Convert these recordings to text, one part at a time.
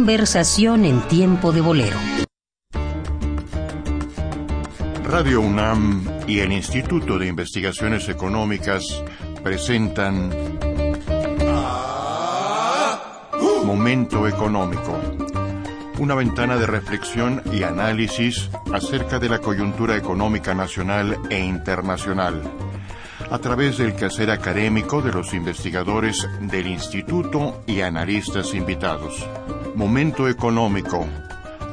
Conversación en tiempo de bolero. Radio UNAM y el Instituto de Investigaciones Económicas presentan Momento Económico, una ventana de reflexión y análisis acerca de la coyuntura económica nacional e internacional, a través del quehacer académico de los investigadores del Instituto y analistas invitados. Momento Económico,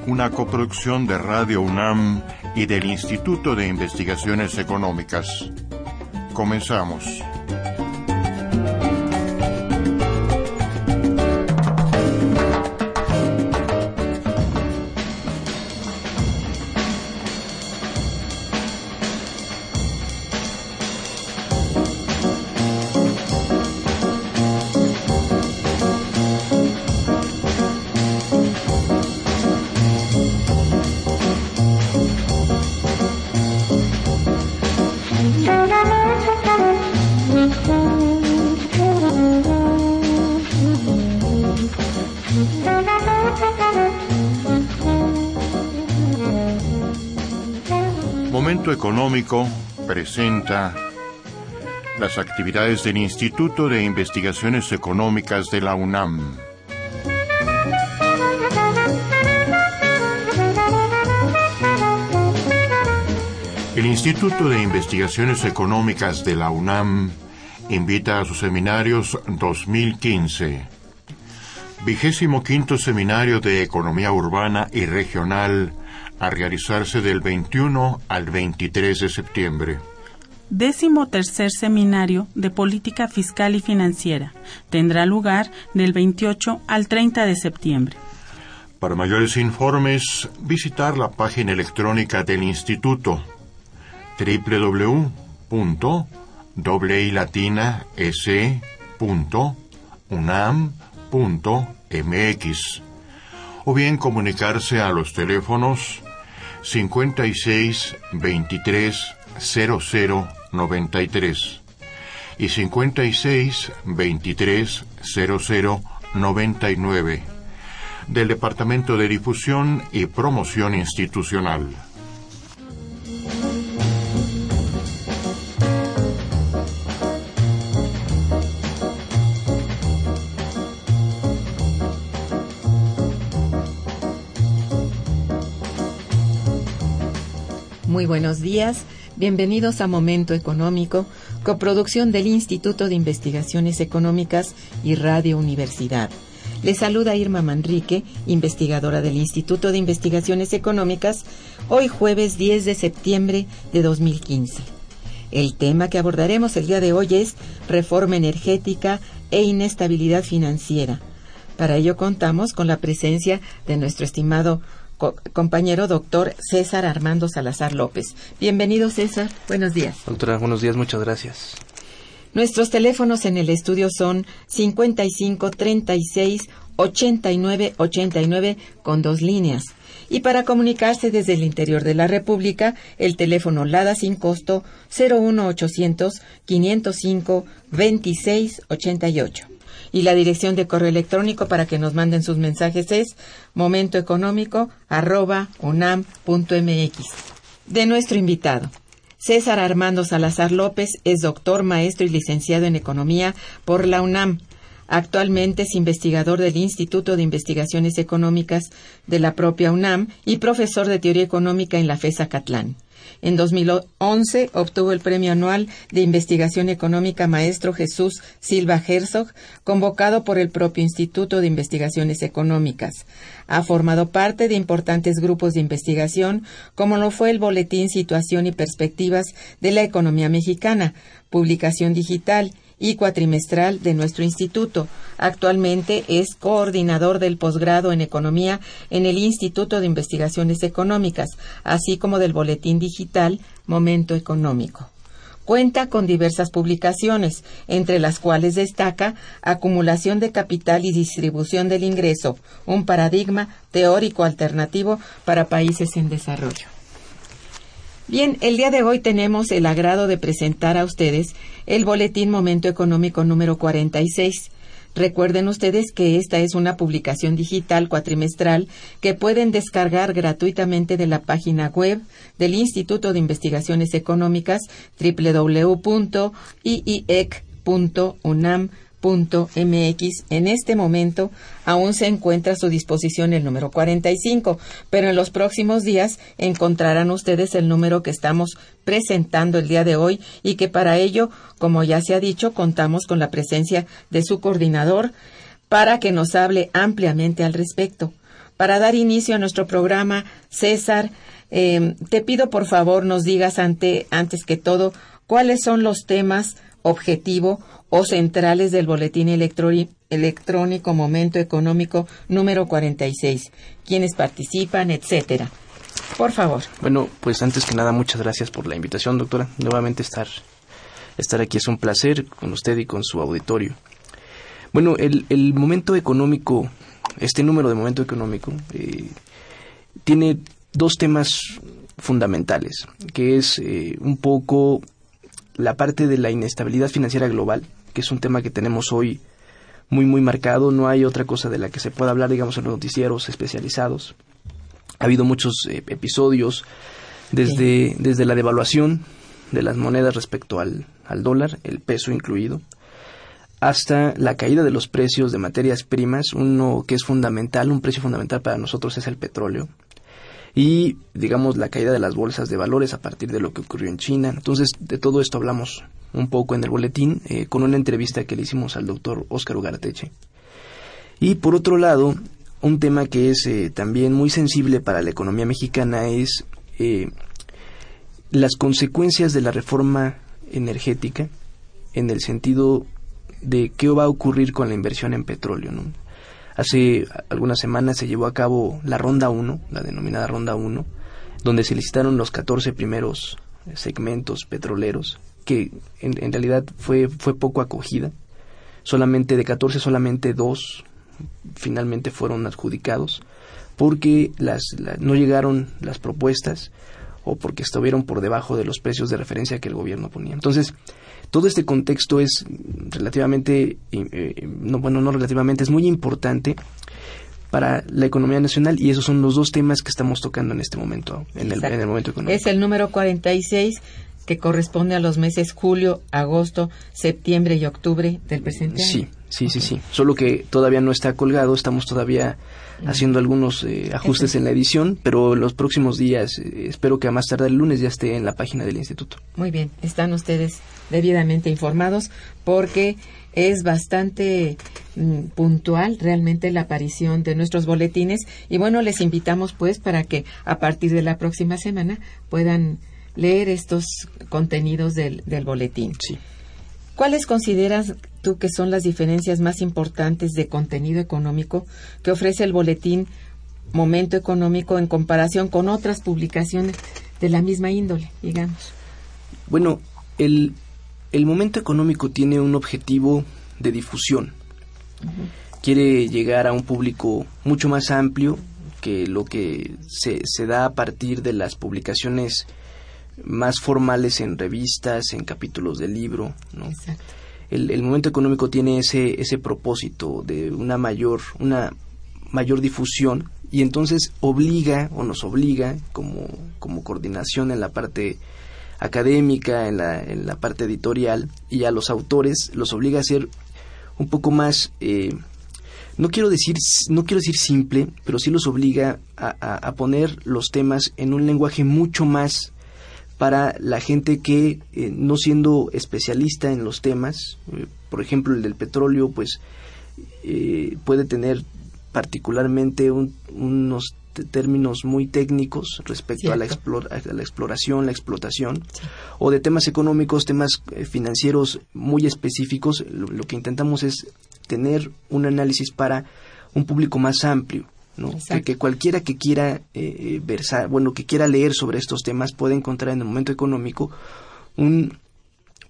una coproducción de Radio UNAM y del Instituto de Investigaciones Económicas. Comenzamos. Económico presenta las actividades del Instituto de Investigaciones Económicas de la UNAM. El Instituto de Investigaciones Económicas de la UNAM invita a sus seminarios 2015. Vigésimo quinto Seminario de Economía Urbana y Regional a realizarse del 21 al 23 de septiembre. Décimo tercer Seminario de Política Fiscal y Financiera tendrá lugar del 28 al 30 de septiembre. Para mayores informes, visitar la página electrónica del Instituto www.ilatinaes.unam.mx o bien comunicarse a los teléfonos 56 23 00 93 y 56 23 00 99 del Departamento de Difusión y Promoción Institucional. Muy buenos días, bienvenidos a Momento Económico, coproducción del Instituto de Investigaciones Económicas y Radio Universidad. Les saluda Irma Manrique, investigadora del Instituto de Investigaciones Económicas, hoy jueves 10 de septiembre de 2015. El tema que abordaremos el día de hoy es reforma energética e inestabilidad financiera. Para ello contamos con la presencia de nuestro estimado compañero doctor César Armando Salazar López. Bienvenido César, buenos días. Doctora, buenos días, muchas gracias. Nuestros teléfonos en el estudio son 55 36 89 89 con dos líneas. Y para comunicarse desde el interior de la República, el teléfono LADA sin costo 01800 505 26 88 y la dirección de correo electrónico para que nos manden sus mensajes es momentoeconómico@unam.mx. De nuestro invitado. César Armando Salazar López es doctor, maestro y licenciado en economía por la UNAM. Actualmente es investigador del Instituto de Investigaciones Económicas de la propia UNAM y profesor de teoría económica en la FESA Catlán. En 2011 obtuvo el Premio Anual de Investigación Económica Maestro Jesús Silva Herzog, convocado por el propio Instituto de Investigaciones Económicas. Ha formado parte de importantes grupos de investigación, como lo fue el Boletín Situación y Perspectivas de la Economía Mexicana, publicación digital, y cuatrimestral de nuestro instituto. Actualmente es coordinador del posgrado en economía en el Instituto de Investigaciones Económicas, así como del boletín digital Momento Económico. Cuenta con diversas publicaciones, entre las cuales destaca Acumulación de Capital y Distribución del Ingreso, un paradigma teórico alternativo para países en desarrollo. Bien, el día de hoy tenemos el agrado de presentar a ustedes el Boletín Momento Económico número 46, Recuerden ustedes que esta es una publicación digital cuatrimestral que pueden descargar gratuitamente de la página web del Instituto de Investigaciones Económicas www.iiec.unam.com mx En este momento aún se encuentra a su disposición el número 45, pero en los próximos días encontrarán ustedes el número que estamos presentando el día de hoy y que para ello, como ya se ha dicho, contamos con la presencia de su coordinador para que nos hable ampliamente al respecto. Para dar inicio a nuestro programa, César, eh, te pido por favor nos digas ante, antes que todo cuáles son los temas objetivo o centrales del Boletín Electrónico Momento Económico número 46, quienes participan, etcétera. Por favor. Bueno, pues antes que nada, muchas gracias por la invitación, doctora. Nuevamente estar, estar aquí es un placer con usted y con su auditorio. Bueno, el, el momento económico, este número de momento económico, eh, tiene dos temas fundamentales, que es eh, un poco la parte de la inestabilidad financiera global que es un tema que tenemos hoy muy, muy marcado. No hay otra cosa de la que se pueda hablar, digamos, en los noticieros especializados. Ha habido muchos eh, episodios desde, desde la devaluación de las monedas respecto al, al dólar, el peso incluido, hasta la caída de los precios de materias primas. Uno que es fundamental, un precio fundamental para nosotros es el petróleo y digamos la caída de las bolsas de valores a partir de lo que ocurrió en China. Entonces, de todo esto hablamos un poco en el boletín eh, con una entrevista que le hicimos al doctor Óscar Ugarteche. Y por otro lado, un tema que es eh, también muy sensible para la economía mexicana es eh, las consecuencias de la reforma energética en el sentido de qué va a ocurrir con la inversión en petróleo. Hace algunas semanas se llevó a cabo la Ronda 1, la denominada Ronda 1, donde se licitaron los 14 primeros segmentos petroleros que en, realidad fue, fue poco acogida. Solamente de 14, solamente dos finalmente fueron adjudicados porque las, no llegaron las propuestas o porque estuvieron por debajo de los precios de referencia que el gobierno ponía. Entonces, todo este contexto es relativamente, eh, no, bueno, no relativamente, es muy importante para la economía nacional y esos son los dos temas que estamos tocando en este momento, en el, en el momento económico. Es el número 46 que corresponde a los meses julio, agosto, septiembre y octubre del presente año. Sí, sí, sí, sí. Solo que todavía no está colgado, estamos todavía haciendo algunos eh, ajustes en la edición, pero los próximos días, eh, espero que a más tarde el lunes ya esté en la página del instituto. Muy bien, están ustedes debidamente informados porque es bastante mm, puntual realmente la aparición de nuestros boletines y bueno, les invitamos pues para que a partir de la próxima semana puedan leer estos contenidos del, del boletín. Sí. ¿Cuáles consideras tú que son las diferencias más importantes de contenido económico que ofrece el boletín Momento Económico en comparación con otras publicaciones de la misma índole, digamos? Bueno, el, el Momento Económico tiene un objetivo de difusión. Quiere llegar a un público mucho más amplio que lo que se, se da a partir de las publicaciones más formales en revistas, en capítulos del libro, ¿no? El, momento económico tiene ese, ese propósito de una mayor, una mayor difusión y entonces obliga o nos obliga como, como coordinación en la parte académica, en la, en la parte editorial y a los autores los obliga a ser un poco más eh, no quiero decir no quiero decir simple pero sí los obliga a, a, poner los temas en un lenguaje mucho más para la gente que, eh, no siendo especialista en los temas, eh, por ejemplo el del petróleo, pues eh, puede tener particularmente unos términos muy técnicos respecto a la, a la, exploración, la explotación, o de temas económicos, temas financieros muy específicos, lo que intentamos es tener un análisis para un público más amplio que, cualquiera que quiera eh, eh, versar, bueno, que quiera leer sobre estos temas puede encontrar en el momento económico un,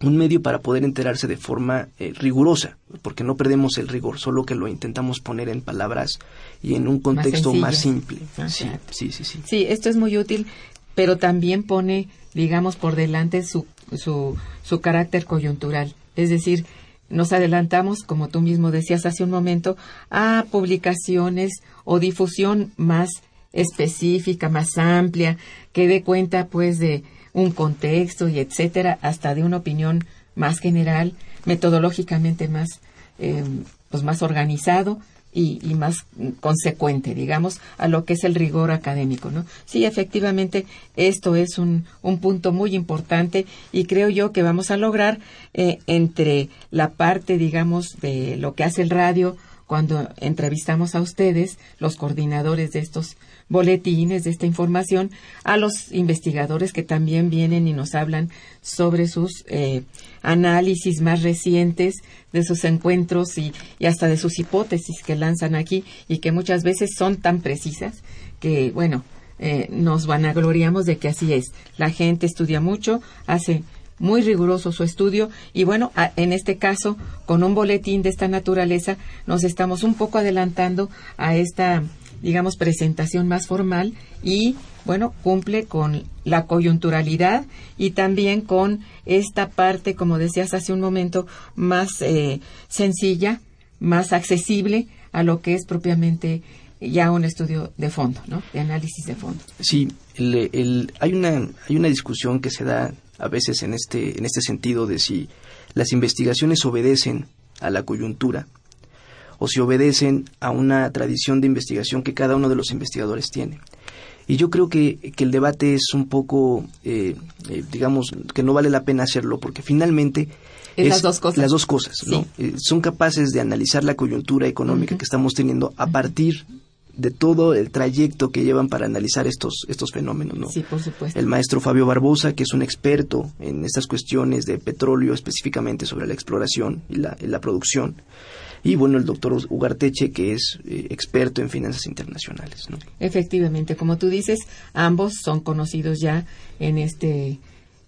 un medio para poder enterarse de forma eh, rigurosa, porque no perdemos el rigor, solo que lo intentamos poner en palabras y en un contexto más, simple. Sí, sí, sí, sí. Sí, esto es muy útil, pero también pone, digamos, por delante su, su, su carácter coyuntural. Es decir, nos adelantamos, como tú mismo decías hace un momento, a publicaciones o difusión más específica, más amplia, que dé cuenta pues de un contexto y etcétera, hasta de una opinión más general, metodológicamente más, eh, pues más organizado y, más consecuente, digamos, a lo que es el rigor académico, ¿no? Sí, efectivamente, esto es un, un punto muy importante y creo yo que vamos a lograr eh, entre la parte, digamos, de lo que hace el radio, cuando entrevistamos a ustedes, los coordinadores de estos boletines, de esta información, a los investigadores que también vienen y nos hablan sobre sus eh, análisis más recientes, de sus encuentros y, hasta de sus hipótesis que lanzan aquí y que muchas veces son tan precisas que, bueno, eh, nos vanagloriamos de que así es. La gente estudia mucho, hace muy riguroso su estudio y bueno, en este caso, con un boletín de esta naturaleza, nos estamos un poco adelantando a esta, digamos, presentación más formal y bueno, cumple con la coyunturalidad y también con esta parte, como decías hace un momento, más eh, sencilla, más accesible a lo que es propiamente ya un estudio de fondo, ¿no? De análisis de fondo. Sí, hay, una, hay una discusión que se da a veces en este, en este sentido de si las investigaciones obedecen a la coyuntura o si obedecen a una tradición de investigación que cada uno de los investigadores tiene. Y yo creo que, el debate es un poco, eh, eh, digamos, que no vale la pena hacerlo porque finalmente... Es las dos cosas. Las dos cosas, ¿no? Eh, son capaces de analizar la coyuntura económica que estamos teniendo a partir de todo el trayecto que llevan para analizar estos, estos fenómenos. ¿no? Sí, por supuesto. El maestro Fabio Barbosa, que es un experto en estas cuestiones de petróleo, específicamente sobre la exploración y la, la producción. Y bueno, el doctor Ugarteche, que es eh, experto en finanzas internacionales. Efectivamente, como tú dices, ambos son conocidos ya en este,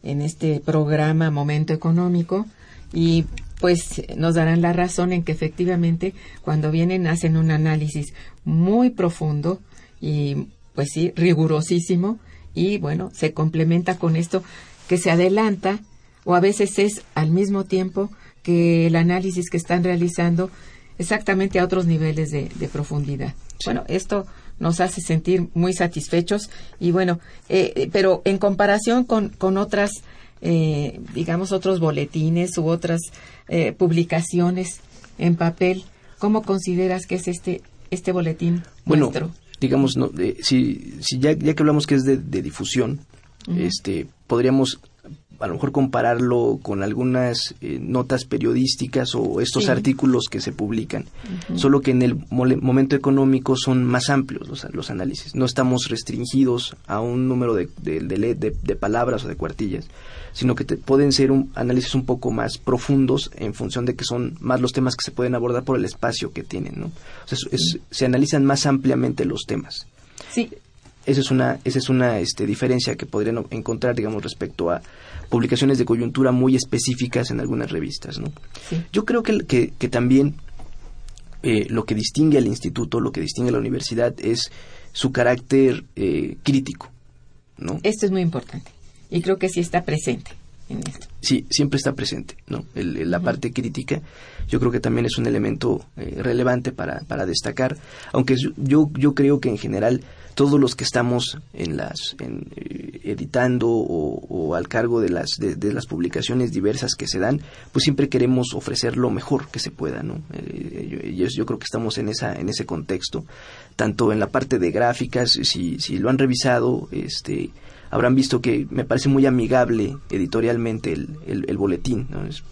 en este programa Momento Económico y pues nos darán la razón en que efectivamente cuando vienen hacen un análisis muy profundo y pues sí, rigurosísimo y bueno, se complementa con esto que se adelanta o a veces es al mismo tiempo que el análisis que están realizando exactamente a otros niveles de, profundidad. Bueno, esto nos hace sentir muy satisfechos y bueno, eh, eh, pero en comparación con, con otras eh, digamos, otros boletines u otras eh, publicaciones en papel. ¿Cómo consideras que es este, este boletín bueno, digamos, no, si, si ya, ya que hablamos que es de, difusión, este, podríamos a lo mejor compararlo con algunas eh, notas periodísticas o estos artículos que se publican, solo que en el momento económico son más amplios los, los, análisis. No estamos restringidos a un número de, de, de, palabras o de cuartillas, sino que te, pueden ser un, análisis un poco más profundos en función de que son más los temas que se pueden abordar por el espacio que tienen. ¿no? se analizan más ampliamente los temas. Sí. Esa es una, esa es una este, diferencia que podrían encontrar, digamos, respecto a publicaciones de coyuntura muy específicas en algunas revistas. ¿no? Yo creo que, que, también eh, lo que distingue al instituto, lo que distingue a la universidad es su carácter eh, crítico. ¿no? Esto es muy importante y creo que sí está presente. En esto. Sí, siempre está presente, ¿no? la parte crítica, yo creo que también es un elemento eh, relevante para, para destacar, aunque yo, yo creo que en general todos los que estamos en las eh, editando o, al cargo de las de, las publicaciones diversas que se dan pues siempre queremos ofrecer lo mejor que se pueda no eh, yo, yo, creo que estamos en esa en ese contexto tanto en la parte de gráficas si si lo han revisado este habrán visto que me parece muy amigable editorialmente el, el, boletín. ¿no? Es,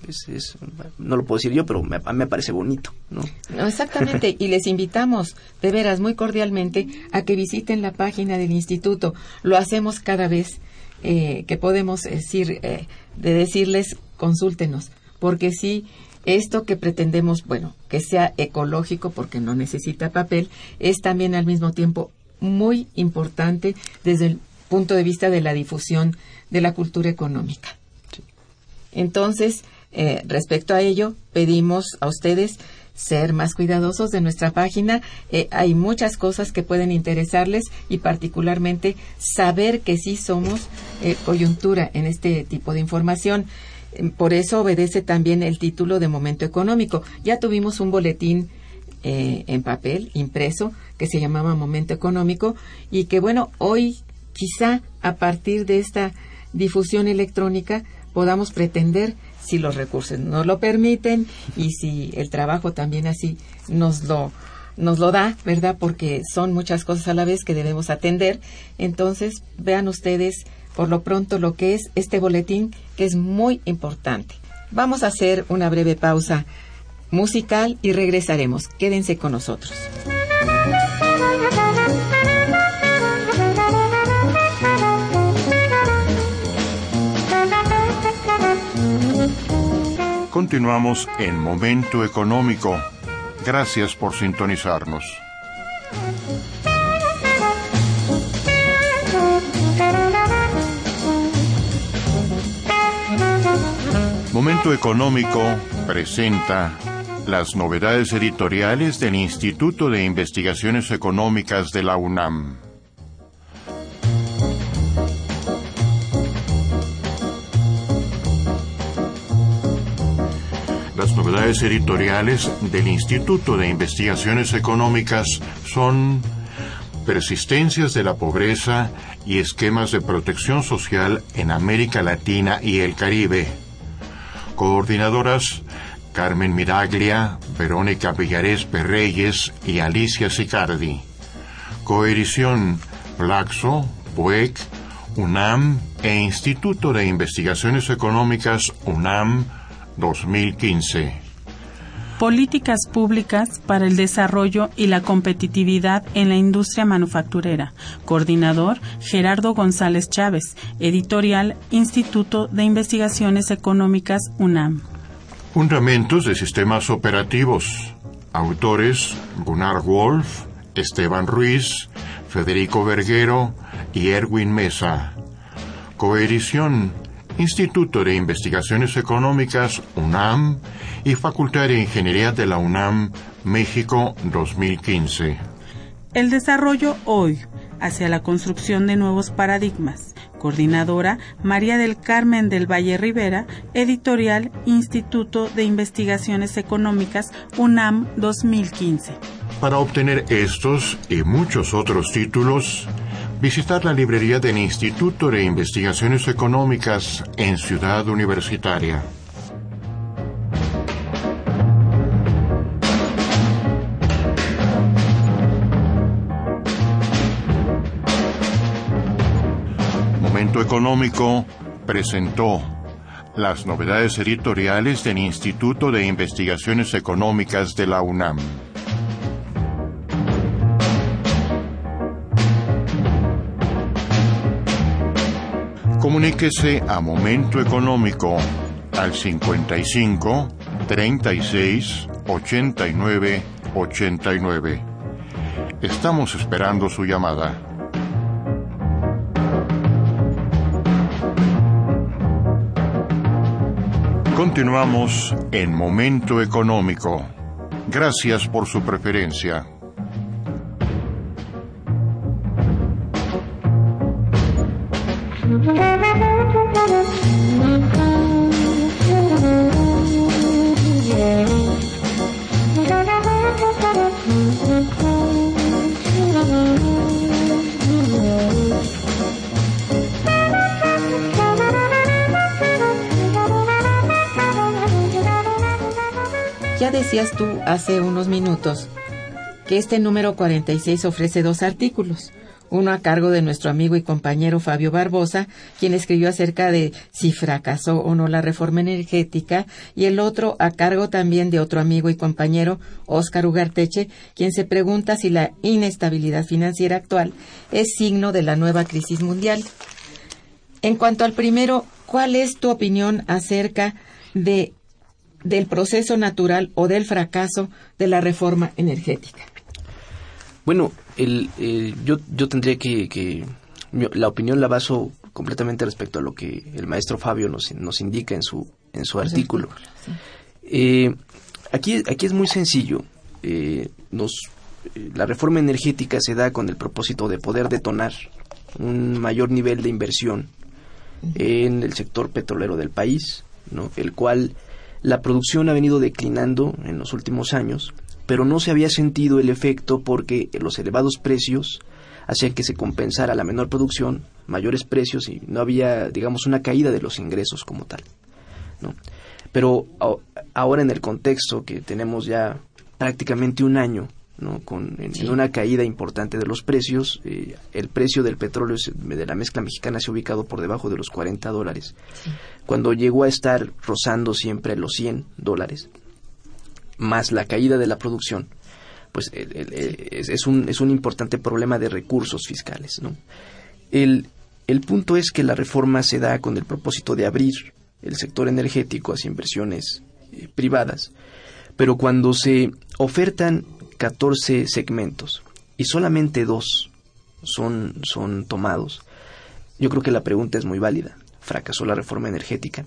no lo puedo decir yo, pero me, me parece bonito. ¿no? exactamente, y les invitamos de veras muy cordialmente a que visiten la página del instituto. Lo hacemos cada vez eh, que podemos decir, eh, de decirles, consúltenos, porque sí, esto que pretendemos, bueno, que sea ecológico porque no necesita papel, es también al mismo tiempo muy importante desde el punto de vista de la difusión de la cultura económica. Entonces, eh, respecto a ello, pedimos a ustedes ser más cuidadosos de nuestra página. Eh, hay muchas cosas que pueden interesarles y particularmente saber que sí somos eh, coyuntura en este tipo de información. Por eso obedece también el título de momento económico. Ya tuvimos un boletín eh, en papel, impreso, que se llamaba Momento Económico y que, bueno, hoy quizá a partir de esta difusión electrónica podamos pretender si los recursos nos lo permiten y si el trabajo también así nos lo nos lo da, ¿verdad? Porque son muchas cosas a la vez que debemos atender. Entonces, vean ustedes por lo pronto lo que es este boletín, que es muy importante. Vamos a hacer una breve pausa musical y regresaremos. Quédense con nosotros. Continuamos en Momento Económico. Gracias por sintonizarnos. Momento Económico presenta las novedades editoriales del Instituto de Investigaciones Económicas de la UNAM. Novedades editoriales del Instituto de Investigaciones Económicas son persistencias de la pobreza y esquemas de protección social en América Latina y el Caribe. Coordinadoras Carmen Miraglia, Verónica Villarés Perreyes y Alicia Sicardi. Coedición Flaxo, PUEC, UNAM e Instituto de Investigaciones Económicas UNAM 2015. Políticas públicas para el desarrollo y la competitividad en la industria manufacturera. Coordinador Gerardo González Chávez. Editorial Instituto de Investigaciones Económicas UNAM. Fundamentos de sistemas operativos. Autores Gunnar Wolf, Esteban Ruiz, Federico Verguero y Erwin Mesa. Coedición Instituto de Investigaciones Económicas UNAM y Facultad de Ingeniería de la UNAM México 2015. El desarrollo hoy hacia la construcción de nuevos paradigmas. Coordinadora María del Carmen del Valle Rivera, editorial Instituto de Investigaciones Económicas UNAM 2015. Para obtener estos y muchos otros títulos, visitar la librería del Instituto de Investigaciones Económicas en Ciudad Universitaria. Momento Económico presentó las novedades editoriales del Instituto de Investigaciones Económicas de la UNAM. Comuníquese a Momento Económico al 55 36 89 89. Estamos esperando su llamada. Continuamos en Momento Económico. Gracias por su preferencia. Ya decías tú hace unos minutos que este número 46 ofrece dos artículos uno a cargo de nuestro amigo y compañero Fabio Barbosa, quien escribió acerca de si fracasó o no la reforma energética, y el otro a cargo también de otro amigo y compañero, Óscar Ugarteche, quien se pregunta si la inestabilidad financiera actual es signo de la nueva crisis mundial. En cuanto al primero, ¿cuál es tu opinión acerca de del proceso natural o del fracaso de la reforma energética? Bueno, el, yo, yo tendría que, la opinión la baso completamente respecto a lo que el maestro Fabio nos, nos indica en su, en su artículo. Eh, aquí, aquí es muy sencillo. Eh, nos, eh, la reforma energética se da con el propósito de poder detonar un mayor nivel de inversión en el sector petrolero del país ¿no? el cual la producción ha venido declinando en los últimos años, pero no se había sentido el efecto porque los elevados precios hacían que se compensara la menor producción, mayores precios y no había, digamos, una caída de los ingresos como tal. ¿no? Pero ahora en el contexto que tenemos ya prácticamente un año ¿no? con en, una caída importante de los precios, eh, el precio del petróleo de la mezcla mexicana se ha ubicado por debajo de los 40 dólares, cuando llegó a estar rozando siempre los 100 dólares, más la caída de la producción, pues es, un, es un importante problema de recursos fiscales. ¿no? El, el punto es que la reforma se da con el propósito de abrir el sector energético hacia inversiones eh, privadas, pero cuando se ofertan 14 segmentos y solamente dos son, son tomados, yo creo que la pregunta es muy válida. Fracasó la reforma energética.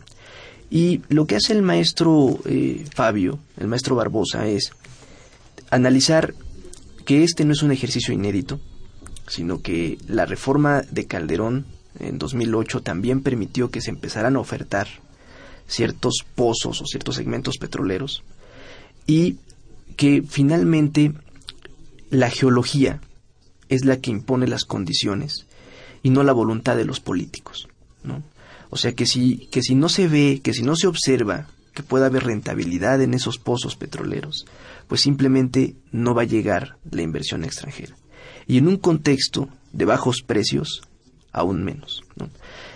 Y lo que hace el maestro eh, Fabio, el maestro Barbosa, es analizar que este no es un ejercicio inédito, sino que la reforma de Calderón en 2008 también permitió que se empezaran a ofertar ciertos pozos o ciertos segmentos petroleros y que finalmente la geología es la que impone las condiciones y no la voluntad de los políticos, ¿no? O sea que si, que si no se ve, que si no se observa que pueda haber rentabilidad en esos pozos petroleros, pues simplemente no va a llegar la inversión extranjera. Y en un contexto de bajos precios, aún menos.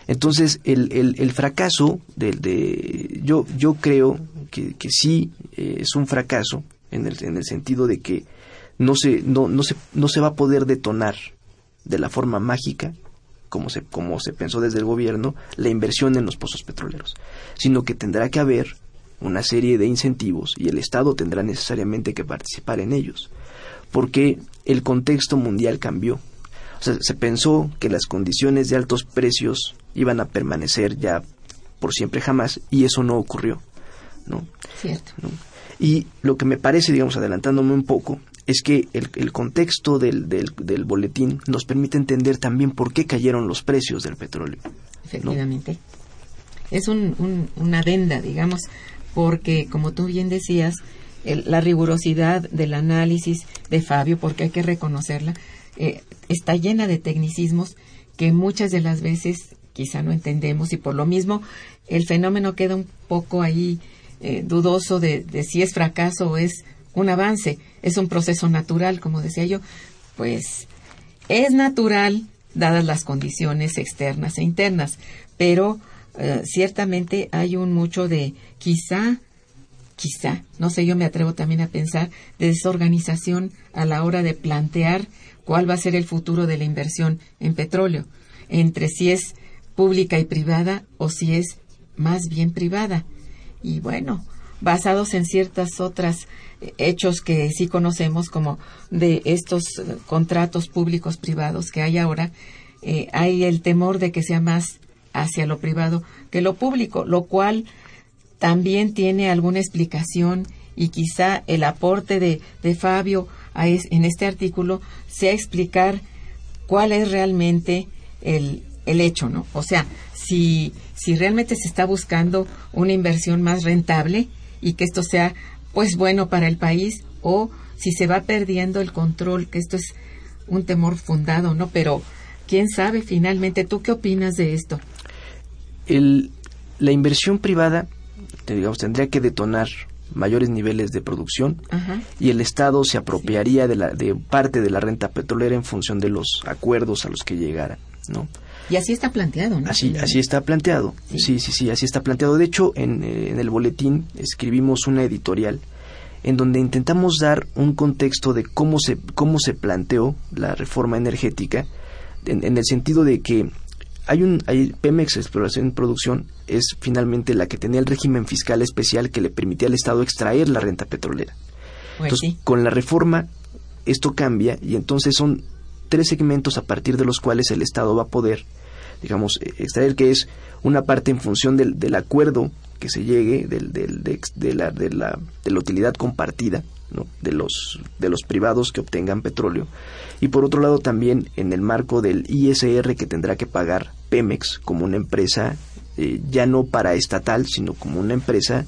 Entonces, el, el, fracaso del de, yo, yo creo que, que sí eh, es un fracaso en el, en el sentido de que no se, no, no, se, no se va a poder detonar de la forma mágica como se, como se pensó desde el gobierno, la inversión en los pozos petroleros, sino que tendrá que haber una serie de incentivos y el Estado tendrá necesariamente que participar en ellos, porque el contexto mundial cambió. O sea, se pensó que las condiciones de altos precios iban a permanecer ya por siempre jamás y eso no ocurrió, ¿no? Cierto. Y lo que me parece, digamos, adelantándome un poco, es que el, contexto del, del, boletín nos permite entender también por qué cayeron los precios del petróleo. Efectivamente. Es un, una adenda, digamos, porque, como tú bien decías, la rigurosidad del análisis de Fabio, porque hay que reconocerla, eh, está llena de tecnicismos que muchas de las veces quizá no entendemos y por lo mismo el fenómeno queda un poco ahí eh, dudoso de, si es fracaso o es un avance, es un proceso natural, como decía yo, pues es natural dadas las condiciones externas e internas, pero eh, ciertamente hay un mucho de quizá, quizá, no sé, yo me atrevo también a pensar, de desorganización a la hora de plantear cuál va a ser el futuro de la inversión en petróleo, entre si es pública y privada o si es más bien privada. Y bueno, basados en ciertas otras hechos que sí conocemos como de estos contratos públicos privados que hay ahora, eh, hay el temor de que sea más hacia lo privado que lo público, lo cual también tiene alguna explicación y quizá el aporte de, de Fabio a en este artículo sea explicar cuál es realmente el, el hecho, ¿no? O sea, si, si realmente se está buscando una inversión más rentable y que esto sea pues bueno para el país o si se va perdiendo el control, que esto es un temor fundado, ¿no? Pero quién sabe finalmente, ¿tú qué opinas de esto? El, la inversión privada, digamos, tendría que detonar mayores niveles de producción y el Estado se apropiaría de, la, de parte de la renta petrolera en función de los acuerdos a los que llegara, ¿no? Y así está planteado, ¿no? Así, así está planteado. Sí. sí, sí, así está planteado. De hecho, en, eh, en el boletín escribimos una editorial en donde intentamos dar un contexto de cómo se, cómo se planteó la reforma energética, en, el sentido de que hay un hay Pemex Exploración y Producción es finalmente la que tenía el régimen fiscal especial que le permitía al Estado extraer la renta petrolera. Pues entonces, con la reforma esto cambia y entonces son tres segmentos a partir de los cuales el Estado va a poder, digamos, eh, extraer, que es una parte en función del, del acuerdo que se llegue del, del, de, de, la, de, la, de la utilidad compartida de, los, de los privados que obtengan petróleo. Y por otro lado también en el marco del ISR que tendrá que pagar Pemex como una empresa eh, ya no paraestatal, sino como una empresa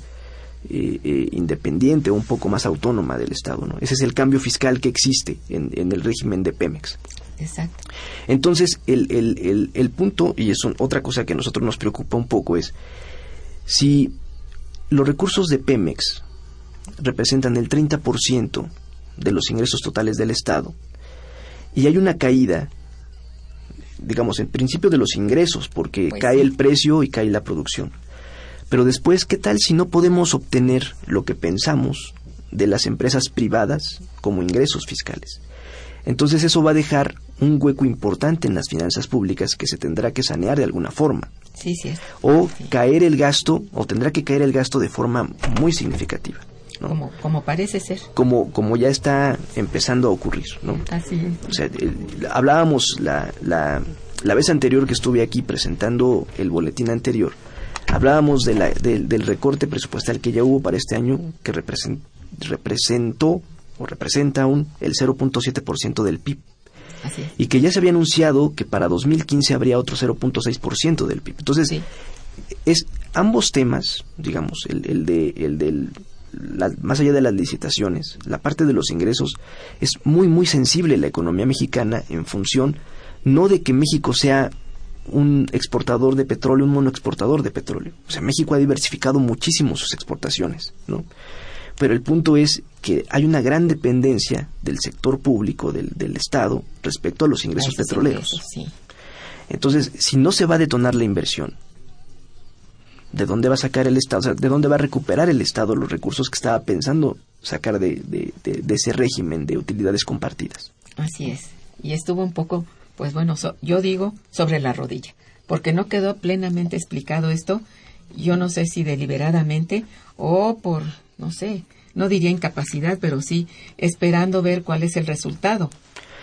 eh, eh, independiente o un poco más autónoma del Estado. ¿no? Ese es el cambio fiscal que existe en, el régimen de Pemex. Exacto. Entonces, el, el, el, punto, y es otra cosa que a nosotros nos preocupa un poco, es si los recursos de Pemex representan el 30% de los ingresos totales del Estado y hay una caída, digamos, en principio de los ingresos, porque pues cae el precio y cae la producción. Pero después, ¿qué tal si no podemos obtener lo que pensamos de las empresas privadas como ingresos fiscales? Entonces eso va a dejar un hueco importante en las finanzas públicas que se tendrá que sanear de alguna forma. Sí, sí. O caer el gasto, o tendrá que caer el gasto de forma muy significativa. Como, como parece ser. Como, como ya está empezando a ocurrir, ¿no? Así O sea, hablábamos la, la, la vez anterior que estuve aquí presentando el boletín anterior, Hablábamos de la, del recorte presupuestal que ya hubo para este año, que representó o representa aún el 0.7% del PIB. Y que ya se había anunciado que para 2015 habría otro 0.6% del PIB. Entonces, es ambos temas, digamos, el, el de el del más allá de las licitaciones, la parte de los ingresos es muy muy sensible la economía mexicana en función no de que México sea un exportador de petróleo, un monoexportador de petróleo. O sea, México ha diversificado muchísimo sus exportaciones, ¿no? Pero el punto es que hay una gran dependencia del sector público, del, del Estado, respecto a los ingresos petroleros. Entonces, si no se va a detonar la inversión, ¿de dónde va a sacar el Estado? O sea, ¿de dónde va a recuperar el Estado los recursos que estaba pensando sacar de, de, de ese régimen de utilidades compartidas? Así es. Y estuvo un poco pues bueno, yo digo sobre la rodilla, porque no quedó plenamente explicado esto, yo no sé si deliberadamente o por, no sé, no diría incapacidad, pero sí esperando ver cuál es el resultado.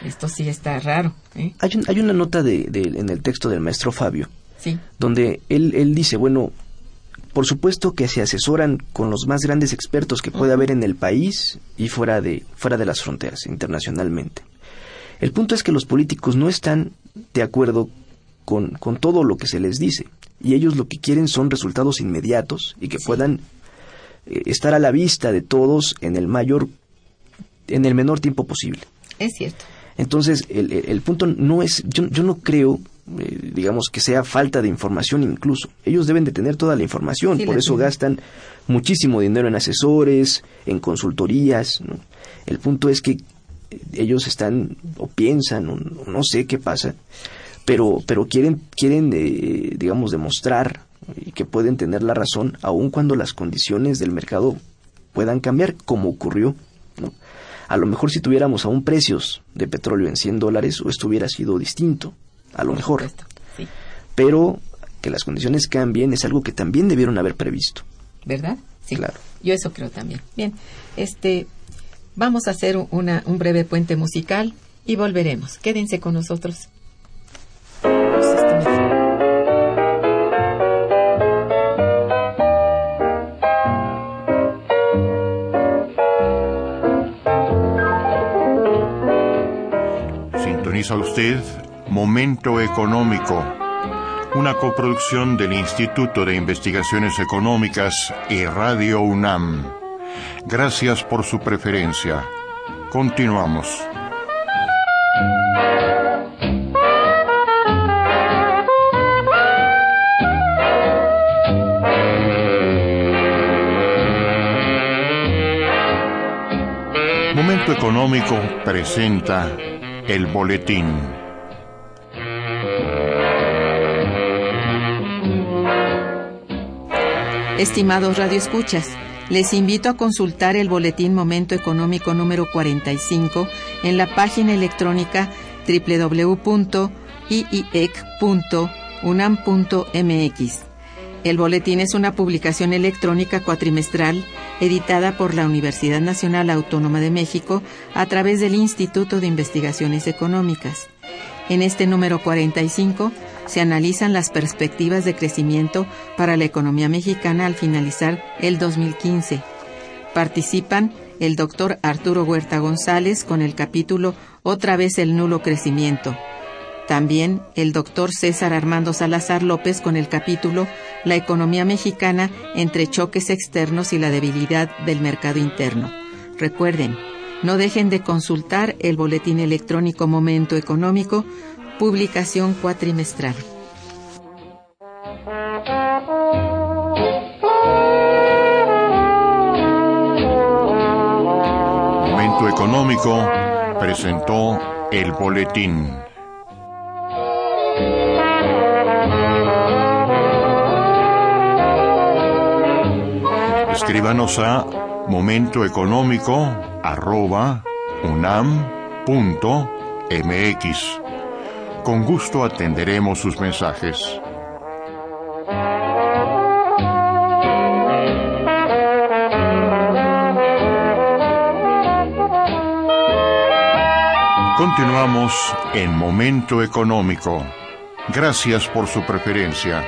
Esto sí está raro. ¿eh? Hay, hay, una nota de, en el texto del maestro Fabio, sí. donde él, él dice, bueno, por supuesto que se asesoran con los más grandes expertos que puede haber en el país y fuera de, fuera de las fronteras, internacionalmente. El punto es que los políticos no están de acuerdo con, con todo lo que se les dice y ellos lo que quieren son resultados inmediatos y que puedan eh, estar a la vista de todos en el mayor en el menor tiempo posible. Es cierto. Entonces, el, el, punto no es, yo, yo no creo, eh, digamos, que sea falta de información incluso. Ellos deben de tener toda la información, por eso gastan muchísimo dinero en asesores, en consultorías. El punto es que ellos están o piensan o no sé qué pasa, pero, pero quieren, quieren eh, digamos, demostrar que pueden tener la razón aun cuando las condiciones del mercado puedan cambiar, como ocurrió. ¿no? A lo mejor si tuviéramos aún precios de petróleo en 100 dólares, esto hubiera sido distinto, a lo mejor. Pero que las condiciones cambien es algo que también debieron haber previsto. ¿Verdad? Sí. Claro. Yo eso creo también. Bien, este, Vamos a hacer una, un breve puente musical y volveremos. Quédense con nosotros. Sintoniza usted Momento Económico, una coproducción del Instituto de Investigaciones Económicas y Radio UNAM. Gracias por su preferencia. Continuamos. Momento Económico presenta el boletín. Estimados radioescuchas, les invito a consultar el Boletín Momento Económico número 45 en la página electrónica www.iiec.unam.mx. El boletín es una publicación electrónica cuatrimestral editada por la Universidad Nacional Autónoma de México a través del Instituto de Investigaciones Económicas. En este número 45 se analizan las perspectivas de crecimiento para la economía mexicana al finalizar el 2015. Participan el doctor Arturo Huerta González con el capítulo Otra vez el nulo crecimiento, También el doctor César Armando Salazar López con el capítulo La economía mexicana entre choques externos y la debilidad del mercado interno. Recuerden, no dejen de consultar el boletín electrónico Momento Económico, publicación cuatrimestral. Momento Económico presentó el boletín. Escríbanos a momentoeconómico.unam.mx. Con gusto atenderemos sus mensajes. Continuamos en Momento Económico. Gracias por su preferencia.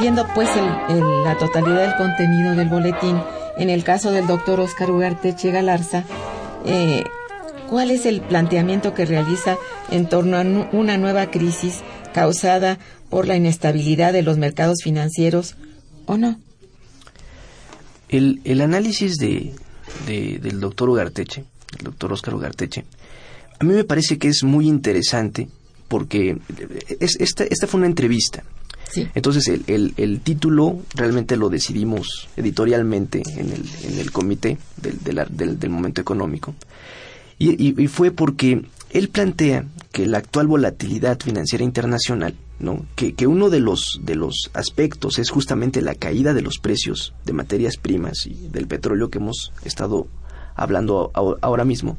Viendo pues el- la totalidad del contenido del boletín, en el caso del doctor Oscar Ugarteche Galarza, eh, ¿cuál es el planteamiento que realiza en torno a una nueva crisis causada por la inestabilidad de los mercados financieros o no? El, el análisis de, de- del doctor Ugarteche, el doctor Oscar Ugarteche, a mí me parece que es muy interesante porque es- esta, esta fue una entrevista. Entonces el, el- título realmente lo decidimos editorialmente en el, en el comité del, del del- momento económico. Y, y- fue porque él plantea que la actual volatilidad financiera internacional, ¿no? que, que uno de los, de los aspectos es justamente la caída de los precios de materias primas y del petróleo que hemos estado hablando ahora mismo,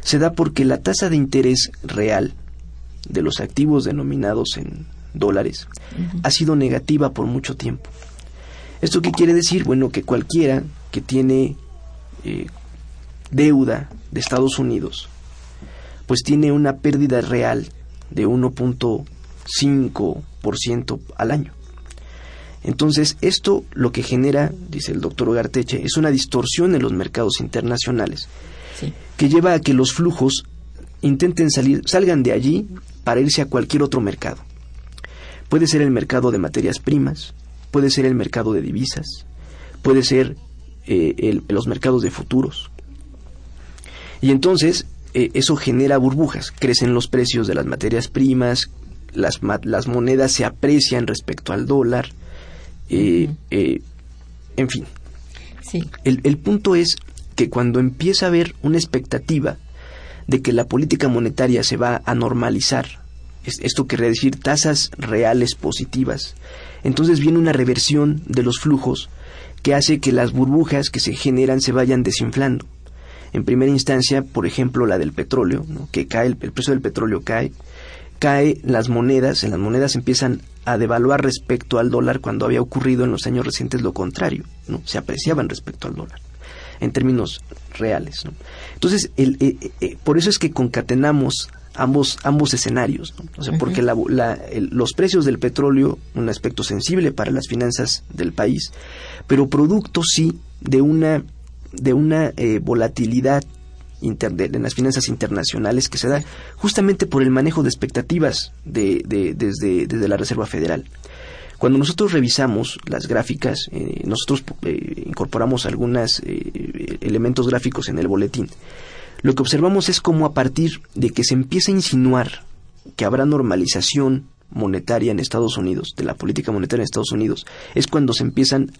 se da porque la tasa de interés real de los activos denominados en dólares ha sido negativa por mucho tiempo. ¿Esto qué quiere decir? Bueno, que cualquiera que tiene eh, deuda de Estados Unidos, pues tiene una pérdida real de 1.5% al año. Entonces, esto lo que genera, dice el doctor Ogarteche, es una distorsión en los mercados internacionales Sí. que lleva a que los flujos intenten salir, salgan de allí para irse a cualquier otro mercado. Puede ser el mercado de materias primas, puede ser el mercado de divisas, puede ser eh, el- los mercados de futuros. Y entonces eh, eso genera burbujas, crecen los precios de las materias primas, las, monedas se aprecian respecto al dólar, eh, en fin, Sí. el, el punto es que cuando empieza a haber una expectativa de que la política monetaria se va a normalizar, esto querría decir tasas reales positivas, entonces viene una reversión de los flujos que hace que las burbujas que se generan se vayan desinflando. En primera instancia, por ejemplo, la del petróleo, que cae, el, precio del petróleo cae, cae las monedas, en las monedas empiezan a devaluar respecto al dólar cuando había ocurrido en los años recientes lo contrario, ¿no? Se apreciaban respecto al dólar en términos reales. Entonces, el, eh, eh, eh, por eso es que concatenamos ambos ambos escenarios, ¿no? O sea, porque la- la- el- los precios del petróleo, un aspecto sensible para las finanzas del país, pero producto sí de una de una eh, volatilidad inter- de- en las finanzas internacionales que se da justamente por el manejo de expectativas de, de- desde, desde la Reserva Federal. Cuando nosotros revisamos las gráficas, eh, nosotros eh, incorporamos algunos elementos gráficos en el boletín. Lo que observamos es cómo a partir de que se empieza a insinuar que habrá normalización monetaria en Estados Unidos, de la política monetaria en Estados Unidos, es cuando se empiezan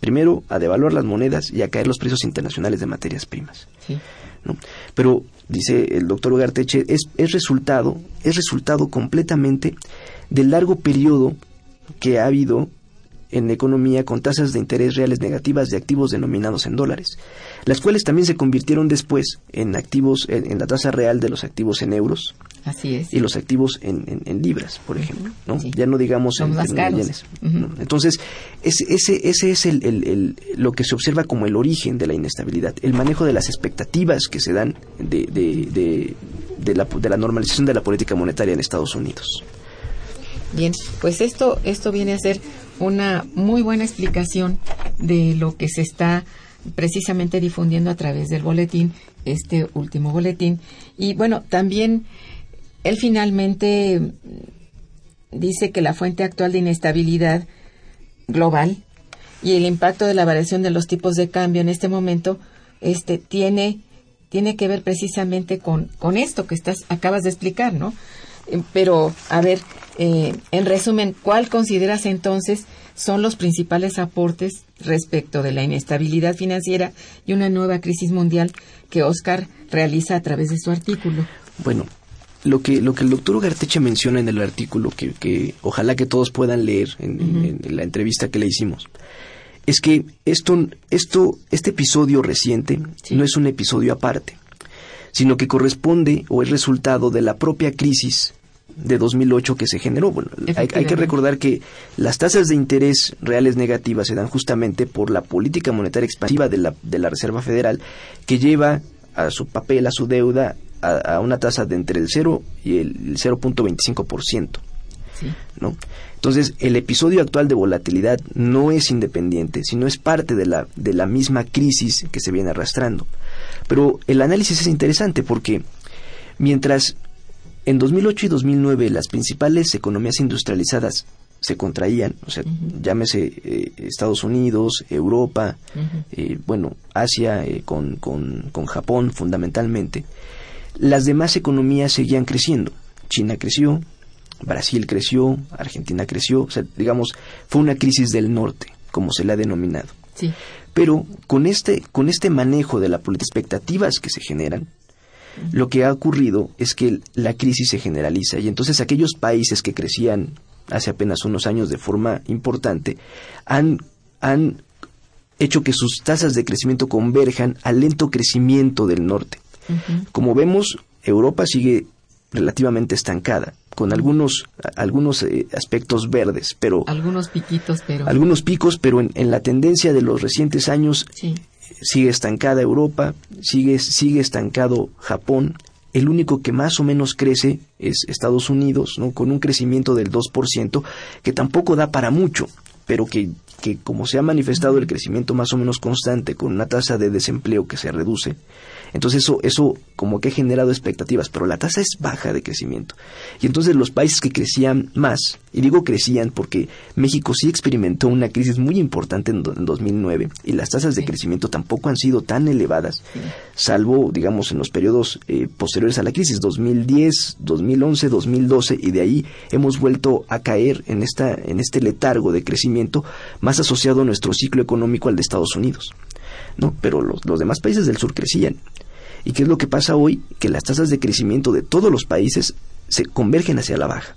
primero a devaluar las monedas y a caer los precios internacionales de materias primas. Sí. ¿no? Pero, dice el doctor Ugarteche, es, es resultado, es resultado completamente del largo periodo que ha habido en economía con tasas de interés reales negativas de activos denominados en dólares, las cuales también se convirtieron después en activos, en, la tasa real de los activos en euros. Así es. Y los activos en, libras, por ejemplo. ¿no? Ya no digamos en, yenes. Entonces, ese, ese, ese es el, el, lo que se observa como el origen de la inestabilidad, el manejo de las expectativas que se dan de, de, de, de la, de la normalización de la política monetaria en Estados Unidos. Bien, pues esto, esto viene a ser una muy buena explicación de lo que se está precisamente difundiendo a través del boletín, este último boletín. Y bueno, también él finalmente dice que la fuente actual de inestabilidad global y el impacto de la variación de los tipos de cambio en este momento este tiene tiene que ver precisamente con, con esto que estás acabas de explicar, ¿no? Eh, pero, a ver, eh, en resumen, ¿cuál consideras entonces son los principales aportes respecto de la inestabilidad financiera y una nueva crisis mundial que Oscar realiza a través de su artículo? Bueno, lo que, lo que el doctor Ugarteche menciona en el artículo, que, que ojalá que todos puedan leer en, la entrevista que le hicimos, es que esto, esto, este episodio reciente no es un episodio aparte sino que corresponde o es resultado de la propia crisis de 2008 que se generó. Bueno, hay, que recordar que las tasas de interés reales negativas se dan justamente por la política monetaria expansiva de la, de la Reserva Federal que lleva a su papel, a su deuda, a, una tasa de entre el 0 y el 0.25%. Sí. ¿no? Entonces, el episodio actual de volatilidad no es independiente, sino es parte de la, de la misma crisis que se viene arrastrando. Pero el análisis es interesante porque mientras en 2008 y 2009 las principales economías industrializadas se contraían, o sea, llámese eh, Estados Unidos, Europa, eh, bueno, Asia eh, con, con, con Japón fundamentalmente, las demás economías seguían creciendo. China creció, Brasil creció, Argentina creció, o sea, digamos, fue una crisis del norte, como se le ha denominado. Sí. Pero con este, con este manejo de la política, expectativas que se generan, lo que ha ocurrido es que la crisis se generaliza y entonces aquellos países que crecían hace apenas unos años de forma importante han, han hecho que sus tasas de crecimiento converjan al lento crecimiento del norte. Como vemos, Europa sigue relativamente estancada con algunos algunos eh, aspectos verdes, pero algunos piquitos, pero algunos picos, pero en, la tendencia de los recientes años sigue estancada Europa, sigue sigue estancado Japón. El único que más o menos crece es Estados Unidos, ¿no? con un crecimiento del 2%, que tampoco da para mucho, pero que, que como se ha manifestado el crecimiento más o menos constante, con una tasa de desempleo que se reduce, entonces eso, eso como que ha generado expectativas, pero la tasa es baja de crecimiento. Y entonces los países que crecían más, y digo crecían porque México sí experimentó una crisis muy importante en, 2009 y las tasas de crecimiento tampoco han sido tan elevadas, salvo, digamos, en los periodos eh, posteriores a la crisis, 2010, 2011, 2012, y de ahí hemos vuelto a caer en, esta, en este letargo de crecimiento más asociado a nuestro ciclo económico al de Estados Unidos. ¿no? Pero los, los demás países del sur crecían. ¿Y qué es lo que pasa hoy? Que las tasas de crecimiento de todos los países se convergen hacia la baja.